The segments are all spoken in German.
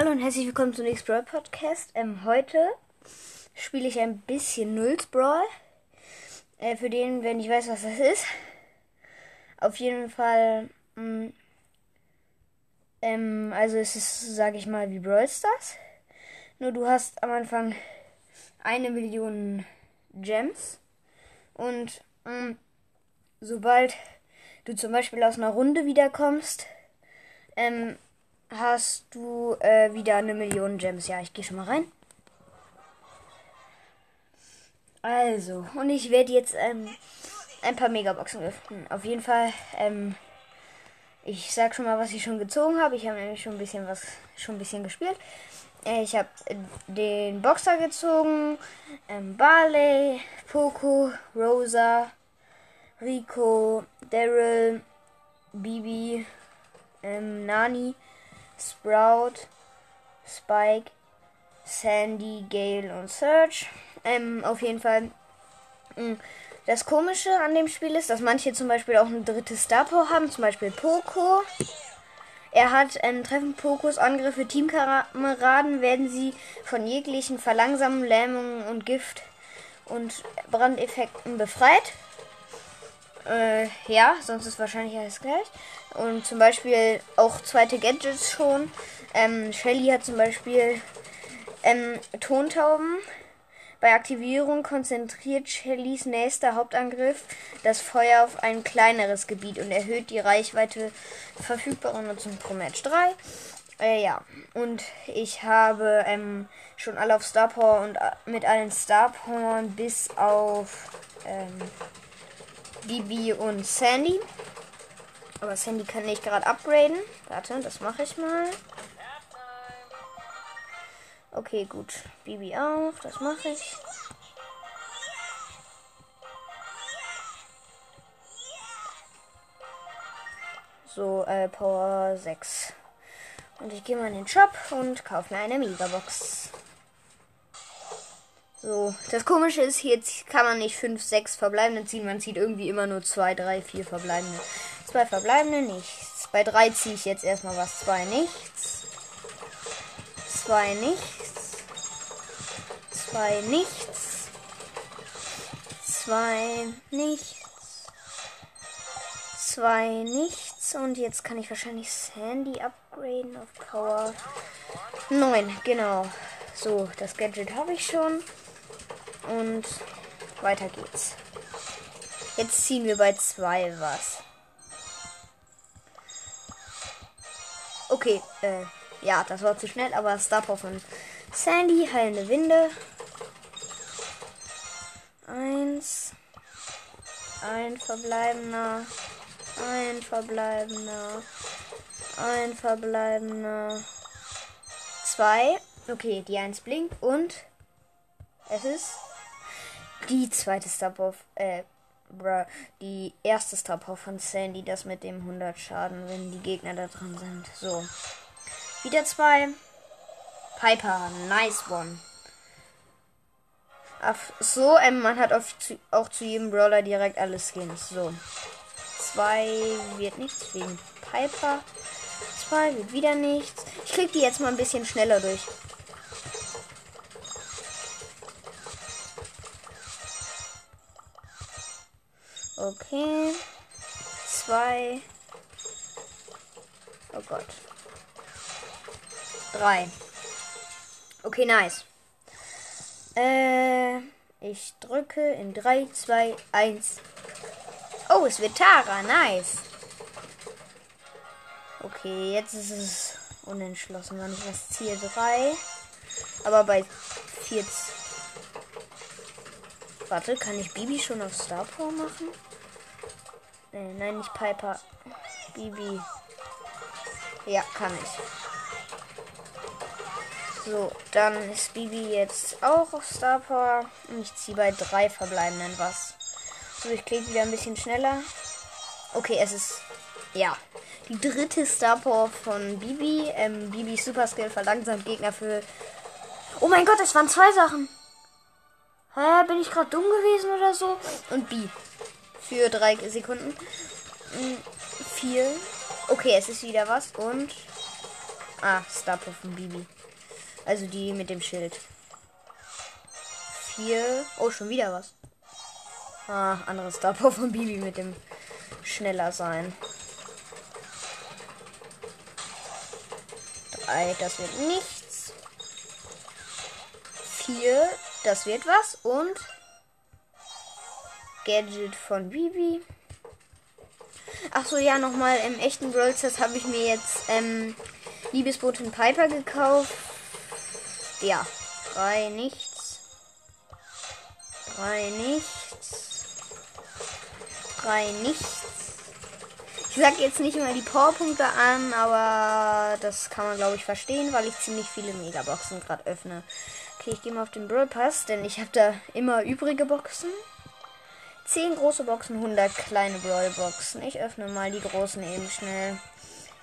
Hallo und herzlich willkommen zum nächsten Brawl Podcast. Ähm, heute spiele ich ein bisschen Nulls Brawl. Äh, für den, wenn ich weiß, was das ist. Auf jeden Fall. Mh, mm, ähm, also es ist, sage ich mal, wie Brawl Stars. Nur du hast am Anfang eine Million Gems. Und mh, mm, sobald du zum Beispiel aus einer Runde wiederkommst, ähm, hast du äh, wieder eine Million Gems. Ja, ich gehe schon mal rein. Also, und ich werde jetzt ähm, ein paar Megaboxen öffnen. Auf jeden Fall, ähm, ich sag schon mal, was ich schon gezogen habe. Ich habe nämlich schon ein bisschen was, schon ein bisschen gespielt. Äh, ich habe den Boxer gezogen, ähm, Barley, Poco, Rosa, Rico, Daryl, Bibi, ähm, Nani, Sprout, Spike, Sandy, Gale und Serge. Ähm, auf jeden Fall. Mh, mm, das Komische an dem Spiel ist, dass manche zum Beispiel auch ein drittes Star Power haben, zum Beispiel Poco. Er hat ähm, treffen Pokos Angriffe Teamkameraden, werden sie von jeglichen Verlangsamungen, Lähmungen und Gift und Brandeffekten befreit. Äh, ja, sonst ist wahrscheinlich alles gleich. Und zum Beispiel auch zweite Gadgets schon. Ähm, Shelly hat zum Beispiel ähm, Tontauben. Bei Aktivierung konzentriert Shellys nächster Hauptangriff das Feuer auf ein kleineres Gebiet und erhöht die Reichweite verfügbarer Nutzung pro Match 3. Äh, ja, und ich habe ähm, schon alle auf Star Power und äh, mit allen Star Power bis auf ähm, Bibi und Sandy. Aber Sandy kann ich gerade upgraden. Warte, das mache ich mal. Okay, gut. Bibi auch, das mache ich. So, äh, Power 6. Und ich gehe mal in den Shop und kaufe mir eine Megabox. So, das komische ist, hier kann man nicht 5, 6 verbleibende ziehen. Man zieht irgendwie immer nur 2, 3, 4 verbleibende. 2 verbleibende, nichts. Bei 3 ziehe ich jetzt erstmal was. 2 nichts. 2 nichts. 2 nichts. 2 nichts. 2 nichts. Und jetzt kann ich wahrscheinlich Sandy upgraden auf Power 9. Genau. So, das Gadget habe ich schon. Und weiter geht's. Jetzt ziehen wir bei zwei was. Okay, äh, ja, das war zu schnell, aber Star Power von Sandy, heilende Winde. Eins. Ein verbleibender. Ein verbleibender. Ein verbleibender. Zwei. Okay, die eins blinkt und es ist die zweite Star Power, äh, bruh, die erste Star Power von Sandy, das mit dem 100 Schaden, wenn die Gegner da drin sind. So. Wieder zwei. Piper, nice one. Ach so, ähm, man hat zu, auch zu jedem Brawler direkt alle Skins. So. Zwei wird nichts wegen Piper. Zwei wird wieder nichts. Ich krieg die jetzt mal ein bisschen schneller durch. Okay. Zwei. Oh Gott. Drei. Okay, nice. Äh, ich drücke in 3, 2, 1. Oh, es wird Tara. Nice. Okay, jetzt ist es unentschlossen, wann ich was ziehe. 3. Aber bei 4. Warte, kann ich Bibi schon auf Star Power machen? Nee, nein, nicht Piper. Bibi. Ja, kann ich. So, dann ist Bibi jetzt auch auf Star Power. Und ich ziehe bei drei verbleibenden was. So, ich klicke wieder ein bisschen schneller. Okay, es ist. Ja. Die dritte Star Power von Bibi. Ähm, Bibi Super Skill verlangsamt Gegner für. Oh mein Gott, es waren zwei Sachen. Hä, bin ich gerade dumm gewesen oder so? Und B für drei Sekunden. Hm, vier. Okay, es ist wieder was. Und Ah, Star Power von Bibi. Also die mit dem Schild. Vier. Oh, schon wieder was. Ah, anderes Star Power von Bibi mit dem schneller sein. Drei, das wird nichts. Vier, das wird was. Und Gadget von Bibi. Ach so, ja, nochmal im echten Brawl habe ich mir jetzt ähm, Liebesbotin Piper gekauft. Ja, drei nichts. Drei nichts. Drei nichts. Ich sag jetzt nicht immer die Powerpunkte an, aber das kann man glaube ich verstehen, weil ich ziemlich viele Megaboxen gerade öffne. Okay, ich gehe mal auf den Brawl Pass, denn ich habe da immer übrige Boxen. 10 große Boxen, 100 kleine Brawl Boxen. Ich öffne mal die großen eben schnell.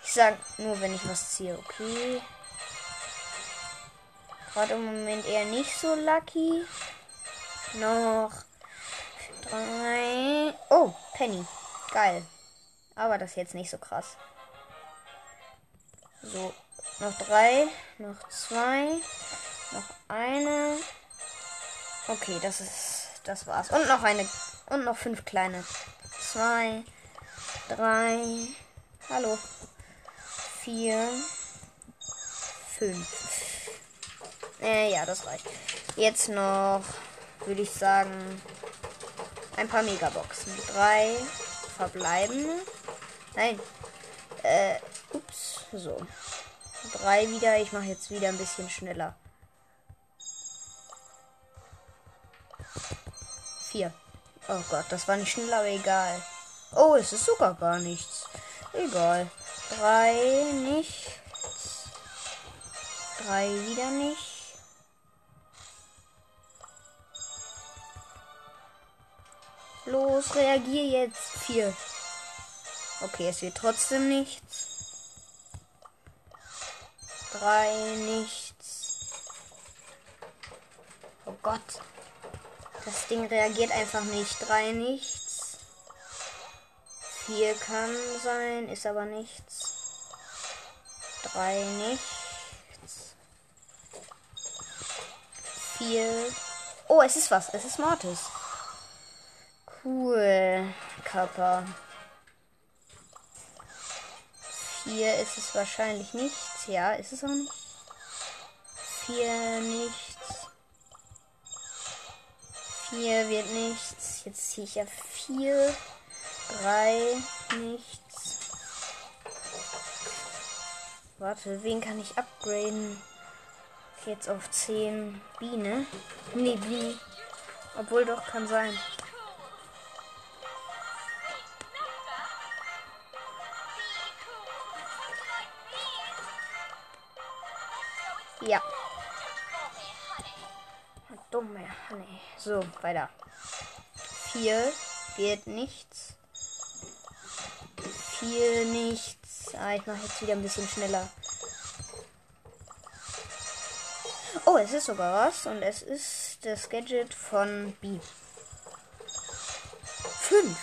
Ich sag nur, wenn ich was ziehe, okay. Gerade im Moment eher nicht so lucky. Noch drei. Oh, Penny. Geil. Aber das ist jetzt nicht so krass. So, noch drei, noch zwei, noch eine. Okay, das ist, das war's. Und noch eine und noch fünf kleine. Zwei, drei, hallo, vier, fünf. Äh, ja, das reicht. Jetzt noch, würde ich sagen, ein paar Megaboxen. Drei verbleibende. Nein. Äh, ups, so. Drei wieder. Ich mache jetzt wieder ein bisschen schneller. Vier. Oh Gott, das war nicht schnell, aber egal. Oh, es ist sogar gar nichts. Egal. Drei nichts. Drei wieder nicht. Los, reagier jetzt. Vier. Okay, es wird trotzdem nichts. Drei nichts. Oh Gott. Das Ding reagiert einfach nicht. Drei nichts. Vier kann sein, ist aber nichts. Drei nichts. Vier. Oh, es ist was. Es ist Mortis. Cool. Kappa. Vier ist es wahrscheinlich nichts. Ja, ist es auch nicht. Vier nichts. Vier wird nichts. Jetzt ziehe ich ja vier. Drei nichts. Warte, wen kann ich upgraden? Jetzt auf 10 Biene. Nee, Biene. Obwohl doch, kann sein. Ja. Dumme Honey. So, weiter. Vier wird nichts. Vier nichts. Ah, ich mache jetzt wieder ein bisschen schneller. Oh, es ist sogar was. Und es ist das Gadget von B. Fünf.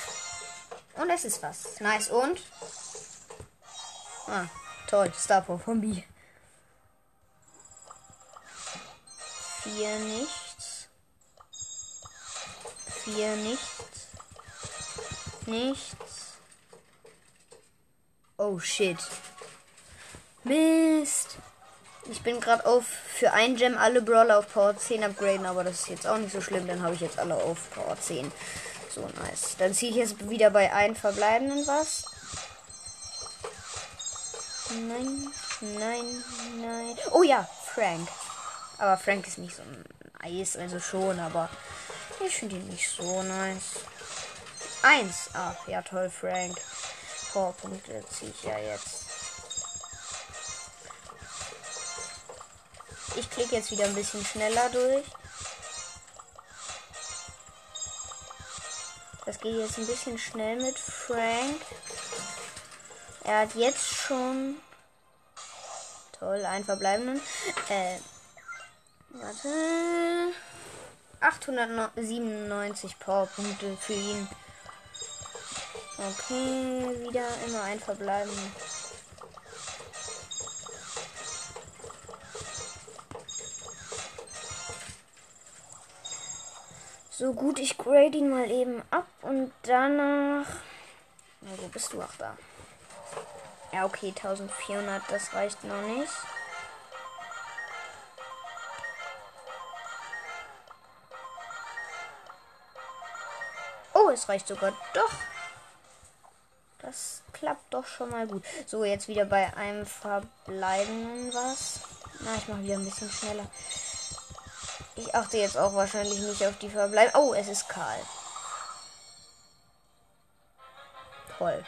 Und es ist was. Nice. Und? Ah, toll. Star Power von B. Vier nichts. Vier nichts. Nichts. Oh shit. Mist. Ich bin gerade auf für ein Gem alle Brawler auf Power 10 upgraden, aber das ist jetzt auch nicht so schlimm. Dann habe ich jetzt alle auf Power 10. So nice. Dann ziehe ich jetzt wieder bei einem verbleibenden was. Nein, nein, nein. Oh ja, Frank. Aber Frank ist nicht so nice, also schon, aber ich finde ihn nicht so nice. Eins. Ach, ja toll, Frank. Punkte ziehe ich ja jetzt. Ich klicke jetzt wieder ein bisschen schneller durch. Das geht jetzt ein bisschen schnell mit Frank. Er hat jetzt schon toll einen verbleibenden. Äh, Warte. 897 Powerpunkte für ihn. Okay, wieder immer ein Verbleiben. So gut, ich grade ihn mal eben ab und danach. Wo bist du auch da? Ja, okay, 1400, das reicht noch nicht. Es reicht sogar doch. Das klappt doch schon mal gut. So, jetzt wieder bei einem verbleibenden was. Na, ich mache wieder ein bisschen schneller. Ich achte jetzt auch wahrscheinlich nicht auf die verbleibenden. Oh, es ist Karl. Toll.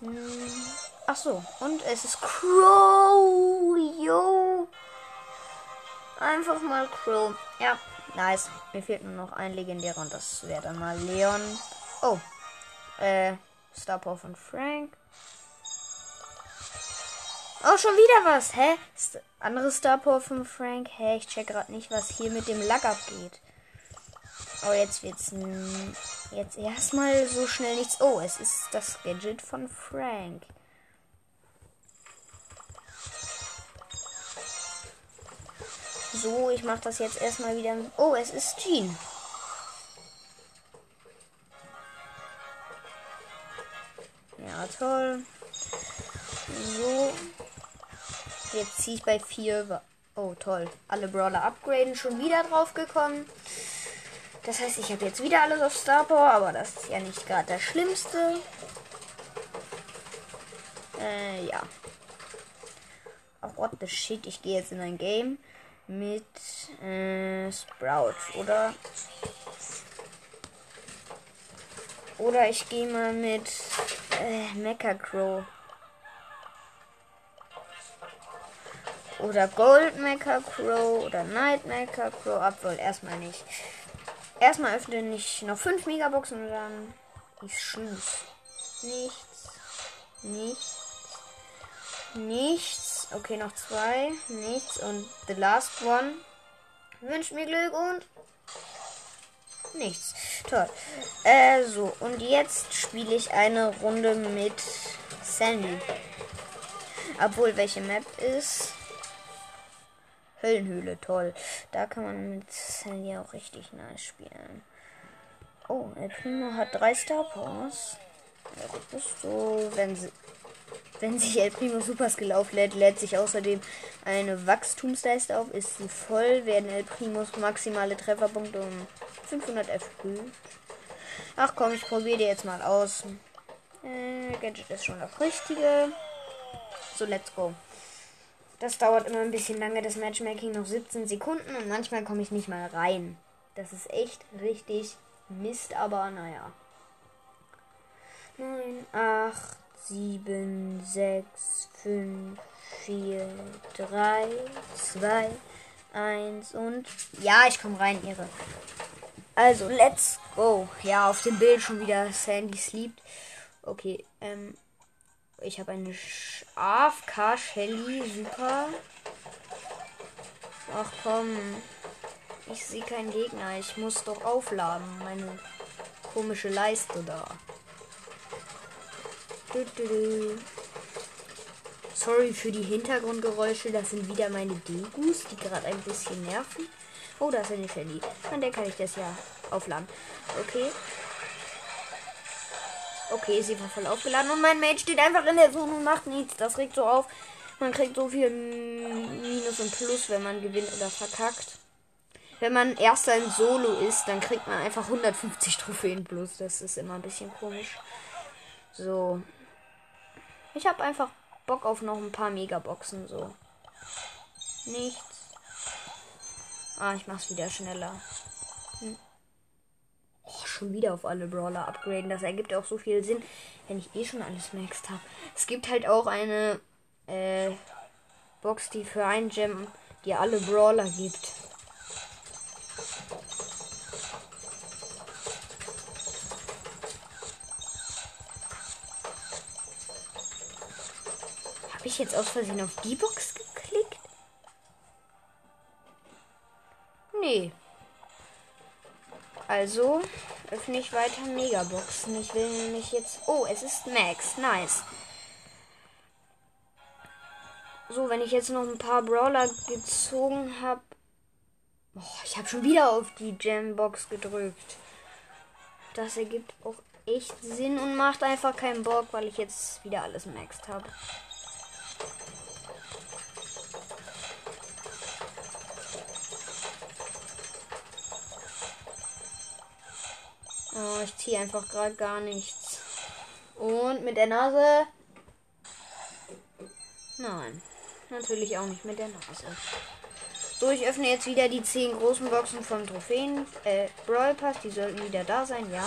Hm. Ach so, und es ist Crow. Einfach mal Crow. Ja, nice. Mir fehlt nur noch ein legendärer und das wäre dann mal Leon. Oh. Äh, Star Power von Frank. Oh, schon wieder was. Hä? St andere Star Power von Frank. Hä? Ich check gerade nicht, was hier mit dem Lack abgeht. Oh, jetzt wird's jetzt erstmal so schnell nichts. Oh, es ist das Gadget von Frank. So, ich mach das jetzt erstmal wieder. Oh, es ist Jean. Ja, toll. So. Jetzt ziehe ich bei 4. Oh, toll. Alle Brawler upgraden. Schon wieder drauf gekommen. Das heißt, ich habe jetzt wieder alles auf Star Power, aber das ist ja nicht gerade das Schlimmste. Äh, ja. Oh, what the shit. Ich gehe jetzt in ein Game mit äh, Sprout, oder? Oder ich gehe mal mit äh, Mecha Crow. Oder Gold Mecha Crow oder Night Mecha Crow. Obwohl, erstmal nicht. Erstmal öffne ich noch 5 Megaboxen und dann ist Schluss. Nichts. Nichts. Nichts. Okay, noch zwei. Nichts. Und the last one. Wünscht mir Glück und nichts. Toll. Äh, so, und jetzt spiele ich eine Runde mit Sandy. Obwohl, welche Map ist? Höllenhöhle, toll. Da kann man mit Sandy auch richtig nice spielen. Oh, El Primo hat drei Star Powers. Ja, bist du, wenn sie, wenn sich El Primo Super Skill auflädt, lädt sich außerdem eine Wachstumsleiste auf. Ist sie voll, werden El Primos maximale Trefferpunkte um 500 erhöht. Ach komm, ich probiere dir jetzt mal aus. Äh, Gadget ist schon das Richtige. So, let's go. Das dauert immer ein bisschen lange, das Matchmaking noch 17 Sekunden und manchmal komme ich nicht mal rein. Das ist echt richtig Mist, aber naja. 9, 8, 7, 6, 5, 4, 3, 2, 1 und ja, ich komme rein, ihre. Also, let's go. Ja, auf dem Bild schon wieder Sandy sleept. Okay, ähm, ich habe eine AFK Shelly. Super. Ach komm. Ich sehe keinen Gegner. Ich muss doch aufladen. Meine komische Leiste da. Sorry für die Hintergrundgeräusche. Das sind wieder meine Degus, die gerade ein bisschen nerven. Oh, da ist eine Shelly. An der kann ich das ja aufladen. Okay. Okay, sie war voll aufgeladen und mein Mate steht einfach in der Zone und macht nichts. Das regt so auf. Man kriegt so viel Minus und Plus, wenn man gewinnt oder verkackt. Wenn man erster in Solo ist, dann kriegt man einfach 150 Trophäen plus. Das ist immer ein bisschen komisch. So. Ich habe einfach Bock auf noch ein paar Megaboxen. So. Nichts. Ah, ich mach's wieder schneller. Hm. Oh, schon wieder auf alle Brawler upgraden. Das ergibt auch so viel Sinn, wenn ich eh schon alles maxed habe. Es gibt halt auch eine äh, Box, die für ein Gem die alle Brawler gibt. Habe ich jetzt aus Versehen auf die Box geklickt? Nee. Also öffne ich weiter Megaboxen. Ich will nämlich jetzt. Oh, es ist Max. Nice. So, wenn ich jetzt noch ein paar Brawler gezogen habe. Oh, ich habe schon wieder auf die Gembox gedrückt. Das ergibt auch echt Sinn und macht einfach keinen Bock, weil ich jetzt wieder alles maxed habe. Oh, ich ziehe einfach gerade gar nichts. Und mit der Nase. Nein, natürlich auch nicht mit der Nase. So, ich öffne jetzt wieder die 10 großen Boxen vom Trophäen. Äh, Brawl Pass, die sollten wieder da sein, ja.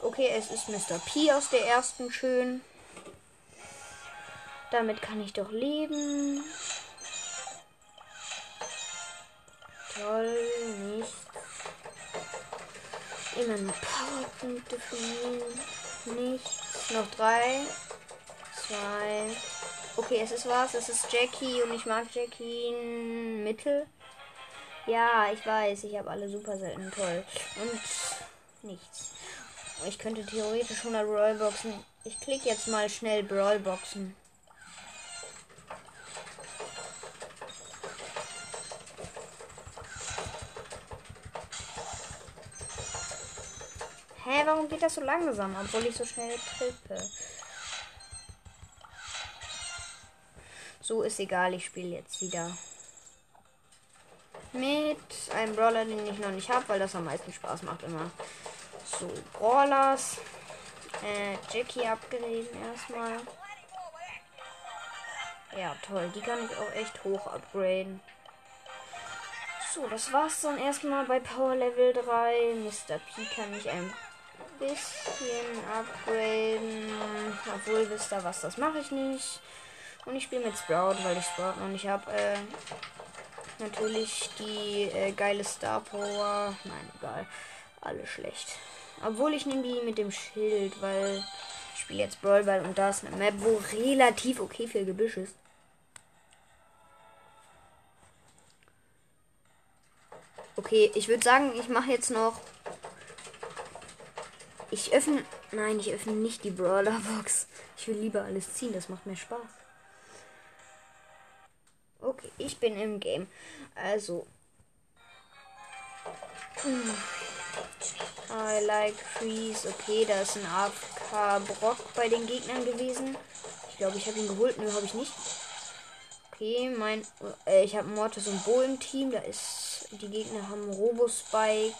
Okay, es ist Mr. P aus der ersten schön. Damit kann ich doch leben. Toll, nicht. Immer nur Powerpunkte für ihn. Nichts. Noch drei. Zwei. Okay, es ist was. Es ist Jackie und ich mag Jackie Mittel. Ja, ich weiß. Ich habe alle super selten. Toll. Und nichts. Ich könnte theoretisch 100 Brawlboxen. Ich klicke jetzt mal schnell Brawlboxen. Hä, warum geht das so langsam, obwohl ich so schnell trippe? So ist egal, ich spiele jetzt wieder mit einem Brawler, den ich noch nicht habe, weil das am meisten Spaß macht immer. So, Brawlers. Äh, Jackie abgelesen erstmal. Ja, toll. Die kann ich auch echt hoch upgraden. So, das war's dann erstmal bei Power Level 3. Mr. P kann ich ein bisschen upgraden. Obwohl, wisst ihr was, das mache ich nicht. Und ich spiele mit Sprout, weil ich Sprout noch nicht habe. Äh, natürlich die äh, geile Star Power. Nein, egal. Alles schlecht. Obwohl ich nehme die mit dem Schild, weil ich spiele jetzt Brawlball und da ist eine Map, wo relativ okay viel Gebüsch ist. Okay, ich würde sagen, ich mache jetzt noch. Ich öffne. Nein, ich öffne nicht die Brawler Box. Ich will lieber alles ziehen, das macht mir Spaß. Okay, ich bin im Game. Also. I like freeze. Okay, da ist ein AFK Brock bei den Gegnern gewesen. Ich glaube, ich habe ihn geholt. Nö, habe ich nicht. Okay, mein. Äh, ich habe Mortis und Bo im Team. Da ist. Die Gegner haben Robo-Spike.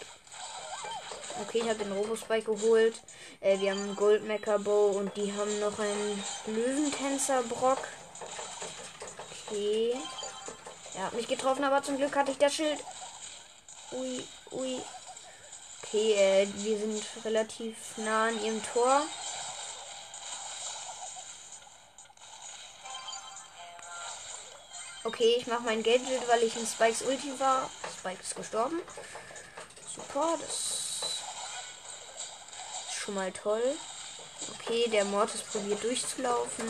Okay, ich habe den Robo-Spike geholt. Äh, wir haben einen Goldmecker Bow und die haben noch einen Löwentänzer Brock. Okay. Er hat mich getroffen, aber zum Glück hatte ich das Schild. Ui, ui. Okay, äh, wir sind relativ nah an ihrem Tor. Okay, ich mache mein Gadget, weil ich in Spikes Ulti war. Spike ist gestorben. Super, das schon mal toll. Okay, der Mortis probiert durchzulaufen.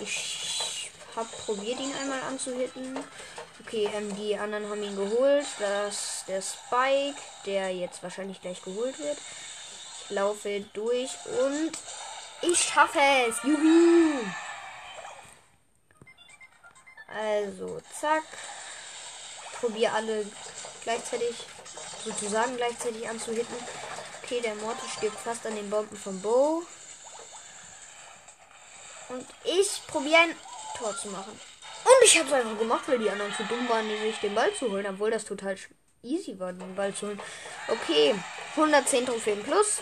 Ich habe probiert, ihn einmal anzuhitten. Okay, ähm, die anderen haben ihn geholt. Das der Spike, der jetzt wahrscheinlich gleich geholt wird. Ich laufe durch und ich schaffe es. Juhu! Also, zack. Probiere alle gleichzeitig, sozusagen gleichzeitig anzuhitten. Okay, der Mortis stirbt fast an den Bomben vom Bo. Und ich probiere ein Tor zu machen. Und ich habe es einfach gemacht, weil die anderen zu dumm waren, sich den Ball zu holen, obwohl das total easy war, den Ball zu holen. Okay, 110 Trophäen plus.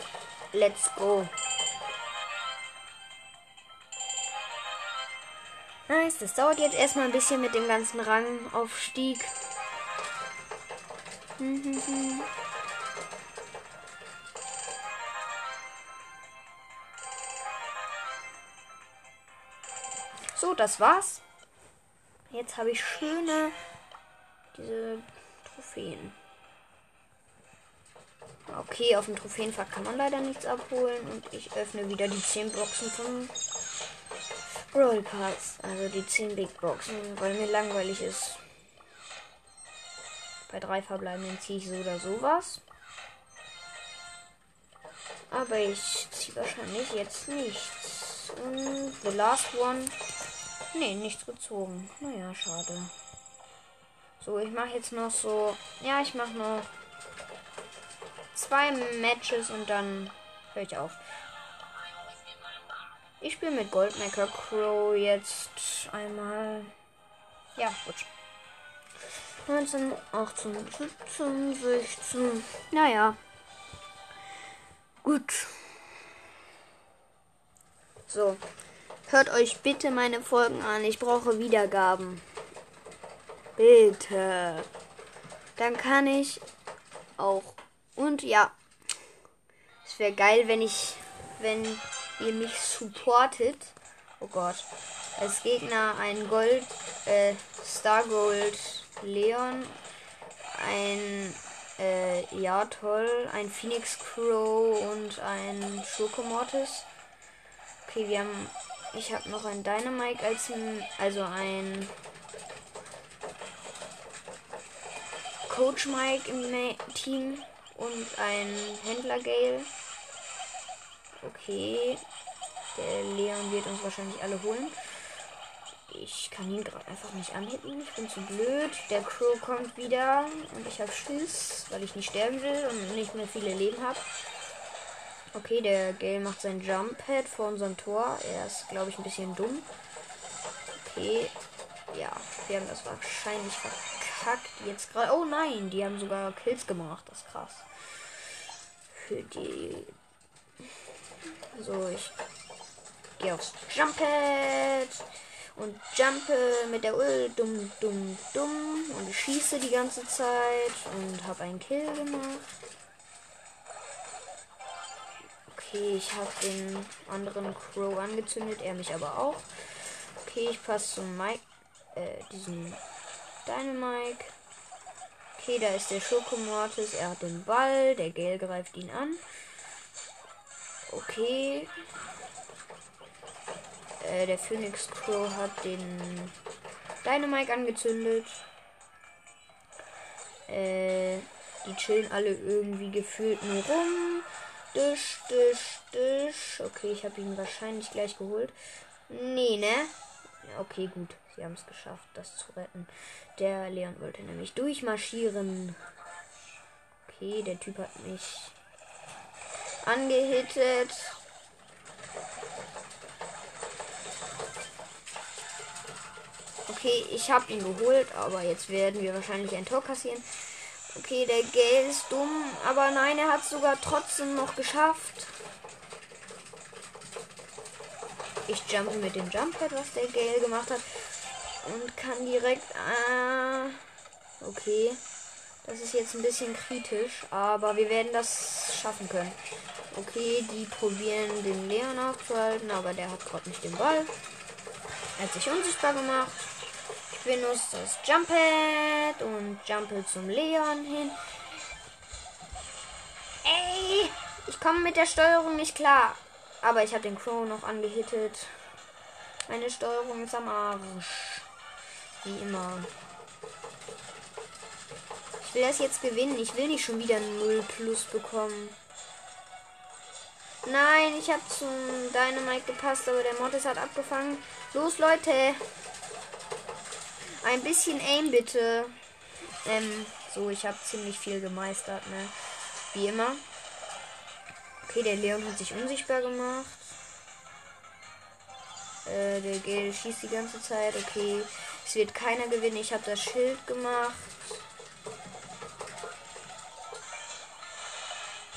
Let's go. Nice, das dauert jetzt erstmal ein bisschen mit dem ganzen Rangaufstieg. So, das war's. Jetzt habe ich schöne diese Trophäen. Okay, auf dem Trophäenfach kann man leider nichts abholen und ich öffne wieder die 10 Boxen vom Roll Pass. Also die 10 Big Boxen, weil mir langweilig ist. Bei drei verbleibenden ziehe ich so oder sowas. Aber ich ziehe wahrscheinlich jetzt nichts. Und the last one Ne, nichts gezogen. Naja, schade. So, ich mache jetzt noch so. Ja, ich mache noch zwei Matches und dann höre ich auf. Ich spiele mit Goldmaker Crow jetzt einmal. Ja, gut. 19, 18, 17, 16. Naja. Gut. So. Hört euch bitte meine Folgen an. Ich brauche Wiedergaben. Bitte. Dann kann ich auch. Und ja. Es wäre geil, wenn ich. Wenn ihr mich supportet. Oh Gott. Als Gegner ein Gold. Äh, Star Gold Leon. Ein. Äh, ja, toll. Ein Phoenix Crow und ein Schokomortis. Okay, wir haben. Ich habe noch ein Dynamite als. Also ein. Coach Mike im Team und ein Händler Gale. Okay. Der Leon wird uns wahrscheinlich alle holen. Ich kann ihn gerade einfach nicht anhitten. Ich bin zu blöd. Der Crow kommt wieder und ich habe Schiss, weil ich nicht sterben will und nicht mehr viele Leben habe. Okay, der Gale macht sein Jump Pad vor unserem Tor. Er ist, glaube ich, ein bisschen dumm. Okay. Ja, wir haben das wahrscheinlich verkackt. Jetzt gerade. Oh nein, die haben sogar Kills gemacht. Das ist krass. Für die. So, ich gehe aufs Jump Pad und jumpe mit der Ult dumm, dumm, dumm und schieße die ganze Zeit und habe einen Kill gemacht. Okay, ich habe den anderen Crow angezündet, er mich aber auch. Okay, ich passe zum Mike, äh, diesen Dynamike. Okay, da ist der Schokomortis, er hat den Ball, der Gale greift ihn an. Okay. Äh, der Phoenix Crow hat den Dynamike angezündet. Äh, die chillen alle irgendwie gefühlt nur rum. Disch, disch, disch. Okay, ich habe ihn wahrscheinlich gleich geholt. Nee, ne? Okay, gut. Sie haben es geschafft, das zu retten. Der Leon wollte nämlich durchmarschieren. Okay, der Typ hat mich angehittet. Okay, ich habe ihn geholt, aber jetzt werden wir wahrscheinlich ein Tor kassieren. Okay, der Gale ist dumm, aber nein, er hat es sogar trotzdem noch geschafft. Ich jumpe mit dem Jumppad, was der Gale gemacht hat. Und kann direkt. Ah, okay. Das ist jetzt ein bisschen kritisch, aber wir werden das schaffen können. Okay, die probieren den Leon aufzuhalten, aber der hat gerade nicht den Ball. Er hat sich unsichtbar gemacht benutze das Jumpet und jumpe zum Leon hin. Ey, ich komme mit der Steuerung nicht klar. Aber ich habe den Crow noch angehittet. Meine Steuerung ist am Arsch. Wie immer. Ich will das jetzt gewinnen. Ich will nicht schon wieder 0 plus bekommen. Nein, ich habe zum Dynamite gepasst, aber der Mortis hat abgefangen. Los, Leute. Ein bisschen Aim bitte. Ähm, so, ich habe ziemlich viel gemeistert, ne? Wie immer. Okay, der Leon hat sich unsichtbar gemacht. Äh, der Gale schießt die ganze Zeit. Okay, es wird keiner gewinnen. Ich habe das Schild gemacht.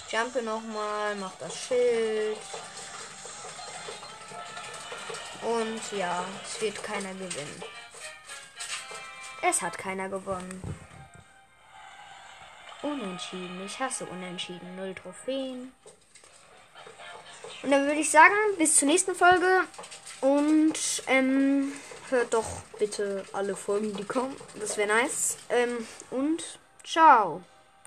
Ich jumpe nochmal, mach das Schild. Und ja, es wird keiner gewinnen. Es hat keiner gewonnen. Unentschieden. Ich hasse Unentschieden. Null Trophäen. Und dann würde ich sagen, bis zur nächsten Folge. Und ähm, hört doch bitte alle Folgen, die kommen. Das wäre nice. Ähm, und ciao.